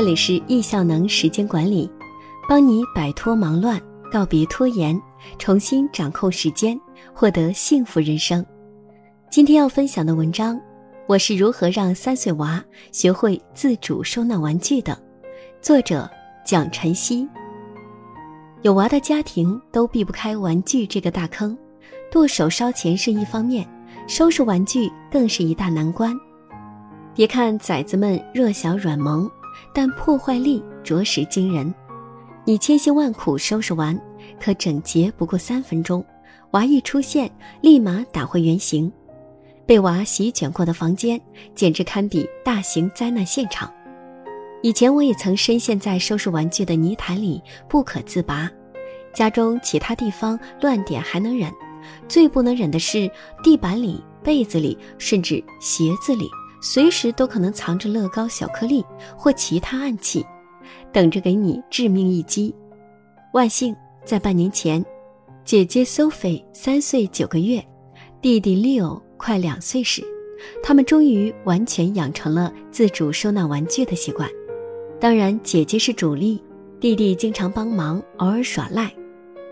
这里是易效能时间管理，帮你摆脱忙乱，告别拖延，重新掌控时间，获得幸福人生。今天要分享的文章，我是如何让三岁娃学会自主收纳玩具的，作者蒋晨曦。有娃的家庭都避不开玩具这个大坑，剁手烧钱是一方面，收拾玩具更是一大难关。别看崽子们弱小软萌。但破坏力着实惊人，你千辛万苦收拾完，可整洁不过三分钟，娃一出现，立马打回原形。被娃席卷过的房间，简直堪比大型灾难现场。以前我也曾深陷在收拾玩具的泥潭里不可自拔，家中其他地方乱点还能忍，最不能忍的是地板里、被子里，甚至鞋子里。随时都可能藏着乐高小颗粒或其他暗器，等着给你致命一击。万幸，在半年前，姐姐 Sophie 三岁九个月，弟弟 Leo 快两岁时，他们终于完全养成了自主收纳玩具的习惯。当然，姐姐是主力，弟弟经常帮忙，偶尔耍赖。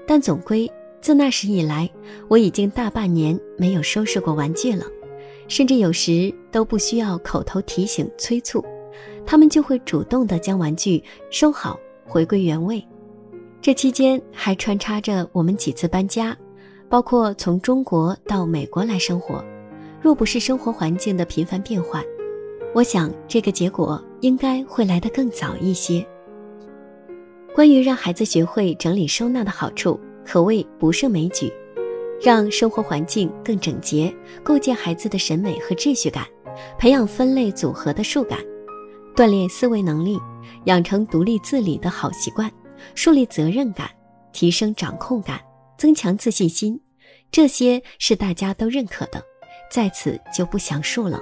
但总归，自那时以来，我已经大半年没有收拾过玩具了。甚至有时都不需要口头提醒催促，他们就会主动地将玩具收好，回归原位。这期间还穿插着我们几次搬家，包括从中国到美国来生活。若不是生活环境的频繁变换，我想这个结果应该会来得更早一些。关于让孩子学会整理收纳的好处，可谓不胜枚举。让生活环境更整洁，构建孩子的审美和秩序感，培养分类组合的数感，锻炼思维能力，养成独立自理的好习惯，树立责任感，提升掌控感，增强自信心，这些是大家都认可的，在此就不详述了。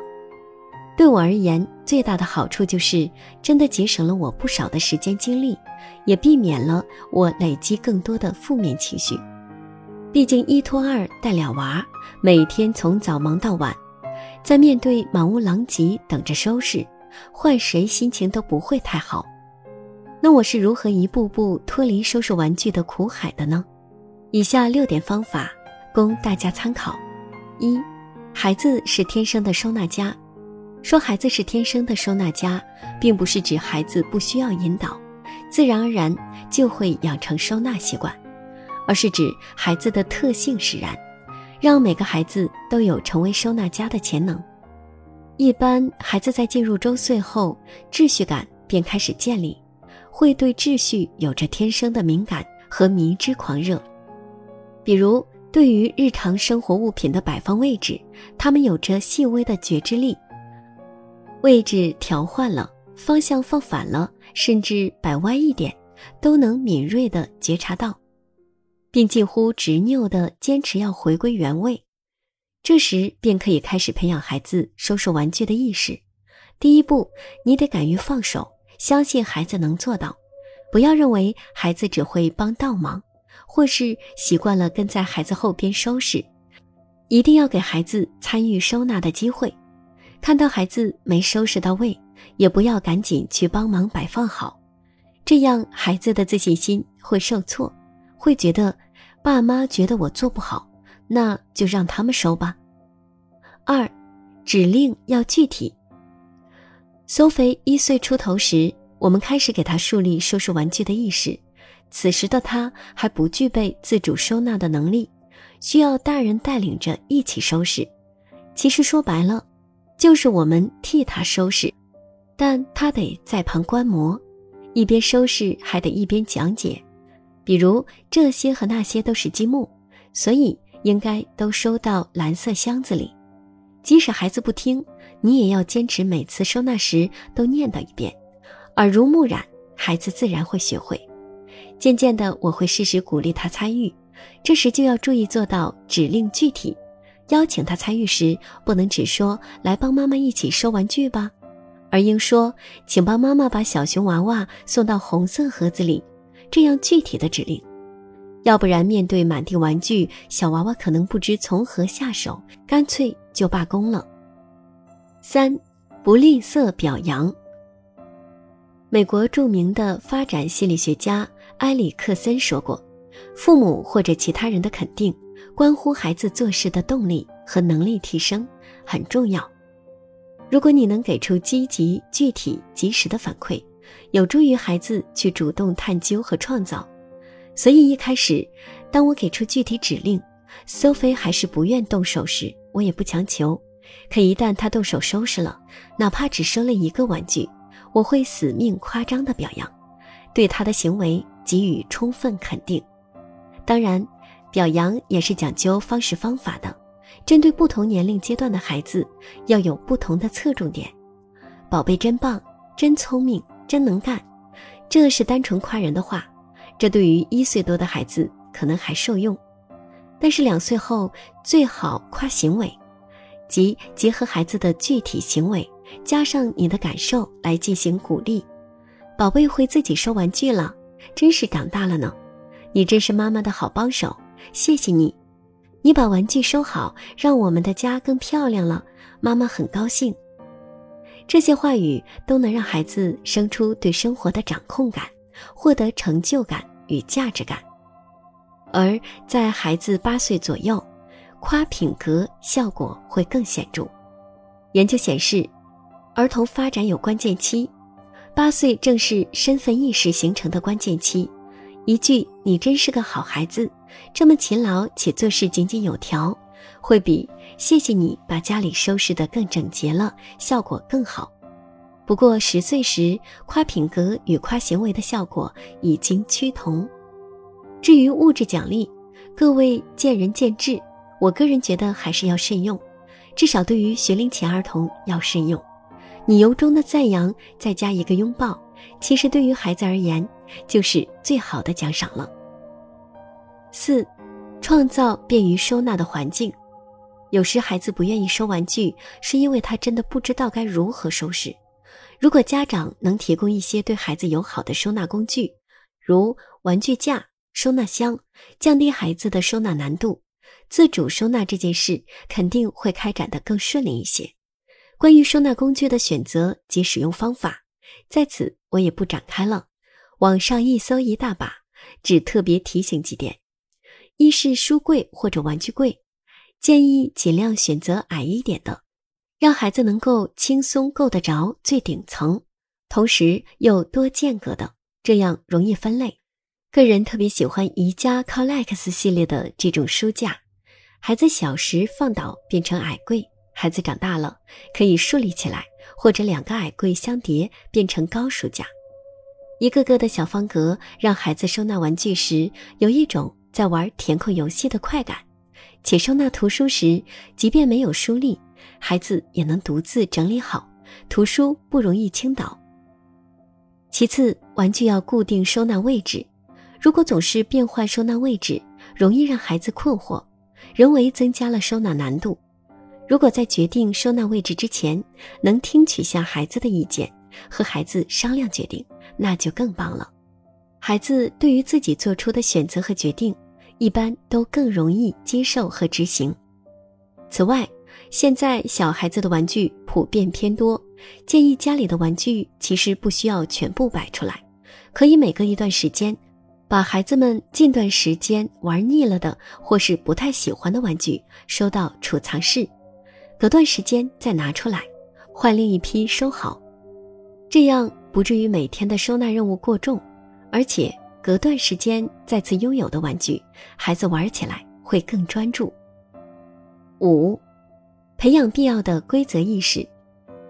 对我而言，最大的好处就是真的节省了我不少的时间精力，也避免了我累积更多的负面情绪。毕竟一拖二带俩娃，每天从早忙到晚，在面对满屋狼藉等着收拾，换谁心情都不会太好。那我是如何一步步脱离收拾玩具的苦海的呢？以下六点方法供大家参考：一，孩子是天生的收纳家。说孩子是天生的收纳家，并不是指孩子不需要引导，自然而然就会养成收纳习惯。而是指孩子的特性使然，让每个孩子都有成为收纳家的潜能。一般孩子在进入周岁后，秩序感便开始建立，会对秩序有着天生的敏感和迷之狂热。比如，对于日常生活物品的摆放位置，他们有着细微的觉知力。位置调换了，方向放反了，甚至摆歪一点，都能敏锐地觉察到。并近乎执拗地坚持要回归原位，这时便可以开始培养孩子收拾玩具的意识。第一步，你得敢于放手，相信孩子能做到。不要认为孩子只会帮倒忙，或是习惯了跟在孩子后边收拾，一定要给孩子参与收纳的机会。看到孩子没收拾到位，也不要赶紧去帮忙摆放好，这样孩子的自信心会受挫，会觉得。爸妈觉得我做不好，那就让他们收吧。二，指令要具体。苏菲一岁出头时，我们开始给他树立收拾玩具的意识。此时的他还不具备自主收纳的能力，需要大人带领着一起收拾。其实说白了，就是我们替他收拾，但他得在旁观摩，一边收拾还得一边讲解。比如这些和那些都是积木，所以应该都收到蓝色箱子里。即使孩子不听，你也要坚持每次收纳时都念叨一遍，耳濡目染，孩子自然会学会。渐渐的，我会适时鼓励他参与，这时就要注意做到指令具体。邀请他参与时，不能只说“来帮妈妈一起收玩具吧”，而应说“请帮妈妈把小熊娃娃送到红色盒子里”。这样具体的指令，要不然面对满地玩具，小娃娃可能不知从何下手，干脆就罢工了。三，不吝啬表扬。美国著名的发展心理学家埃里克森说过：“父母或者其他人的肯定，关乎孩子做事的动力和能力提升，很重要。如果你能给出积极、具体、及时的反馈，有助于孩子去主动探究和创造。所以一开始，当我给出具体指令，苏菲还是不愿动手时，我也不强求。可一旦她动手收拾了，哪怕只收了一个玩具。”我会死命夸张的表扬，对他的行为给予充分肯定。当然，表扬也是讲究方式方法的，针对不同年龄阶段的孩子，要有不同的侧重点。宝贝真棒，真聪明，真能干，这是单纯夸人的话。这对于一岁多的孩子可能还受用，但是两岁后最好夸行为，即结合孩子的具体行为。加上你的感受来进行鼓励，宝贝会自己收玩具了，真是长大了呢。你真是妈妈的好帮手，谢谢你。你把玩具收好，让我们的家更漂亮了，妈妈很高兴。这些话语都能让孩子生出对生活的掌控感，获得成就感与价值感。而在孩子八岁左右，夸品格效果会更显著。研究显示。儿童发展有关键期，八岁正是身份意识形成的关键期。一句“你真是个好孩子，这么勤劳且做事井井有条”，会比“谢谢你把家里收拾得更整洁了”效果更好。不过十岁时夸品格与夸行为的效果已经趋同。至于物质奖励，各位见仁见智。我个人觉得还是要慎用，至少对于学龄前儿童要慎用。你由衷的赞扬，再加一个拥抱，其实对于孩子而言，就是最好的奖赏了。四，创造便于收纳的环境。有时孩子不愿意收玩具，是因为他真的不知道该如何收拾。如果家长能提供一些对孩子友好的收纳工具，如玩具架、收纳箱，降低孩子的收纳难度，自主收纳这件事肯定会开展的更顺利一些。关于收纳工具的选择及使用方法，在此我也不展开了。网上一搜一大把，只特别提醒几点：一是书柜或者玩具柜，建议尽量选择矮一点的，让孩子能够轻松够得着最顶层，同时又多间隔的，这样容易分类。个人特别喜欢宜家 Collex 系列的这种书架，孩子小时放倒变成矮柜。孩子长大了，可以竖立起来，或者两个矮柜相叠变成高书架，一个个的小方格，让孩子收纳玩具时有一种在玩填空游戏的快感。且收纳图书时，即便没有书立，孩子也能独自整理好，图书不容易倾倒。其次，玩具要固定收纳位置，如果总是变换收纳位置，容易让孩子困惑，人为增加了收纳难度。如果在决定收纳位置之前，能听取下孩子的意见，和孩子商量决定，那就更棒了。孩子对于自己做出的选择和决定，一般都更容易接受和执行。此外，现在小孩子的玩具普遍偏多，建议家里的玩具其实不需要全部摆出来，可以每隔一段时间，把孩子们近段时间玩腻了的或是不太喜欢的玩具收到储藏室。隔段时间再拿出来，换另一批收好，这样不至于每天的收纳任务过重，而且隔段时间再次拥有的玩具，孩子玩起来会更专注。五，培养必要的规则意识。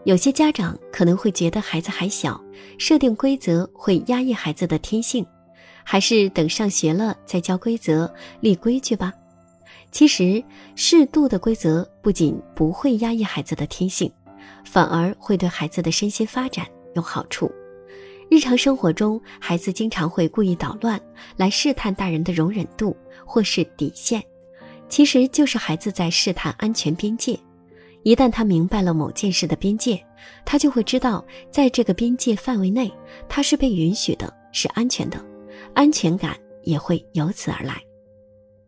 有些家长可能会觉得孩子还小，设定规则会压抑孩子的天性，还是等上学了再教规则、立规矩吧。其实，适度的规则不仅不会压抑孩子的天性，反而会对孩子的身心发展有好处。日常生活中，孩子经常会故意捣乱，来试探大人的容忍度或是底线，其实就是孩子在试探安全边界。一旦他明白了某件事的边界，他就会知道，在这个边界范围内，他是被允许的，是安全的，安全感也会由此而来。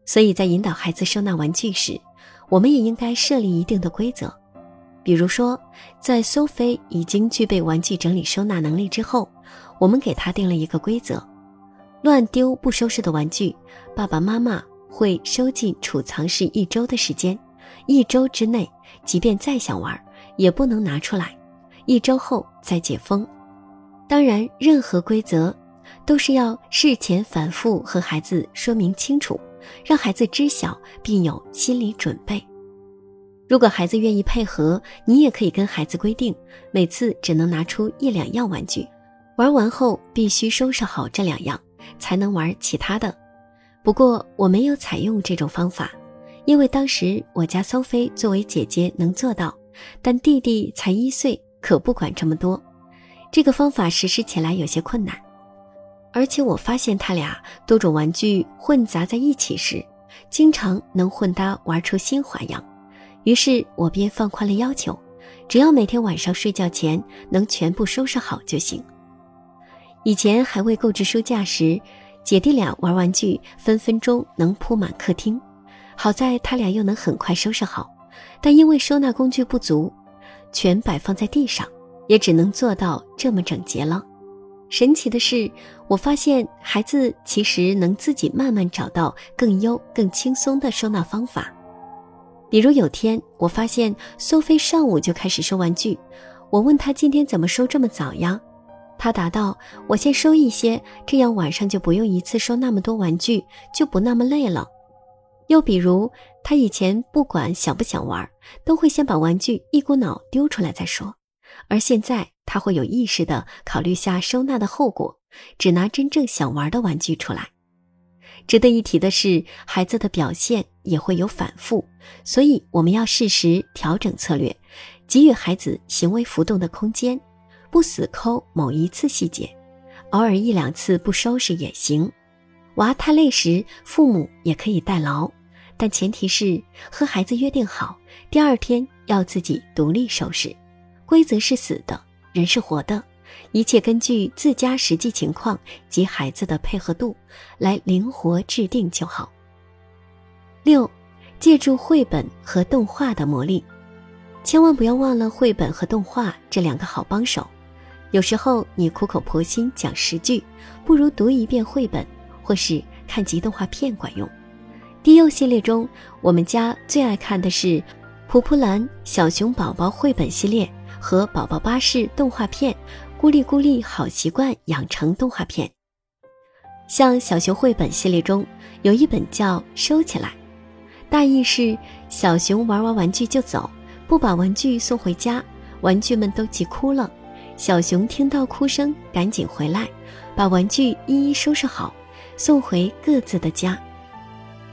所以在引导孩子收纳玩具时，我们也应该设立一定的规则。比如说，在苏菲已经具备玩具整理收纳能力之后，我们给他定了一个规则：乱丢不收拾的玩具，爸爸妈妈会收进储藏室一周的时间。一周之内，即便再想玩，也不能拿出来。一周后再解封。当然，任何规则都是要事前反复和孩子说明清楚，让孩子知晓并有心理准备。如果孩子愿意配合，你也可以跟孩子规定，每次只能拿出一两样玩具，玩完后必须收拾好这两样，才能玩其他的。不过我没有采用这种方法，因为当时我家苏菲作为姐姐能做到，但弟弟才一岁，可不管这么多。这个方法实施起来有些困难，而且我发现他俩多种玩具混杂在一起时，经常能混搭玩出新花样。于是我便放宽了要求，只要每天晚上睡觉前能全部收拾好就行。以前还未购置书架时，姐弟俩玩玩具分分钟能铺满客厅，好在他俩又能很快收拾好。但因为收纳工具不足，全摆放在地上，也只能做到这么整洁了。神奇的是，我发现孩子其实能自己慢慢找到更优、更轻松的收纳方法。比如有天，我发现苏菲上午就开始收玩具，我问她今天怎么收这么早呀？她答道：“我先收一些，这样晚上就不用一次收那么多玩具，就不那么累了。”又比如，她以前不管想不想玩，都会先把玩具一股脑丢出来再说，而现在她会有意识的考虑下收纳的后果，只拿真正想玩的玩具出来。值得一提的是，孩子的表现也会有反复，所以我们要适时调整策略，给予孩子行为浮动的空间，不死抠某一次细节，偶尔一两次不收拾也行。娃太累时，父母也可以代劳，但前提是和孩子约定好，第二天要自己独立收拾。规则是死的，人是活的。一切根据自家实际情况及孩子的配合度来灵活制定就好。六，借助绘本和动画的魔力，千万不要忘了绘本和动画这两个好帮手。有时候你苦口婆心讲十句，不如读一遍绘本或是看集动画片管用。低幼系列中，我们家最爱看的是《蒲蒲兰小熊宝宝》绘本系列和《宝宝巴士》动画片。咕哩咕哩好习惯养成动画片，像小熊绘本系列中有一本叫《收起来》，大意是小熊玩完玩具就走，不把玩具送回家，玩具们都急哭了。小熊听到哭声，赶紧回来，把玩具一一收拾好，送回各自的家。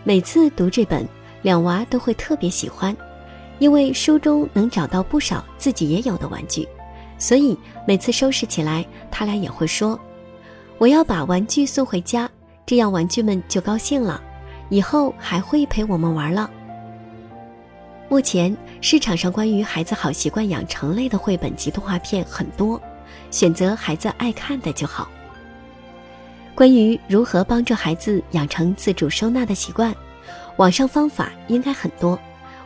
每次读这本，两娃都会特别喜欢，因为书中能找到不少自己也有的玩具。所以每次收拾起来，他俩也会说：“我要把玩具送回家，这样玩具们就高兴了，以后还会陪我们玩了。”目前市场上关于孩子好习惯养成类的绘本及动画片很多，选择孩子爱看的就好。关于如何帮助孩子养成自主收纳的习惯，网上方法应该很多。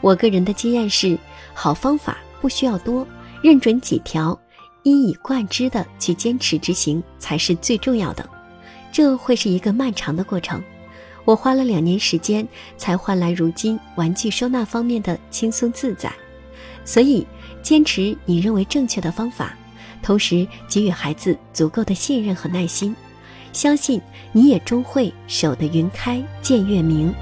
我个人的经验是，好方法不需要多。认准几条，一以贯之的去坚持执行才是最重要的。这会是一个漫长的过程，我花了两年时间才换来如今玩具收纳方面的轻松自在。所以，坚持你认为正确的方法，同时给予孩子足够的信任和耐心，相信你也终会守得云开见月明。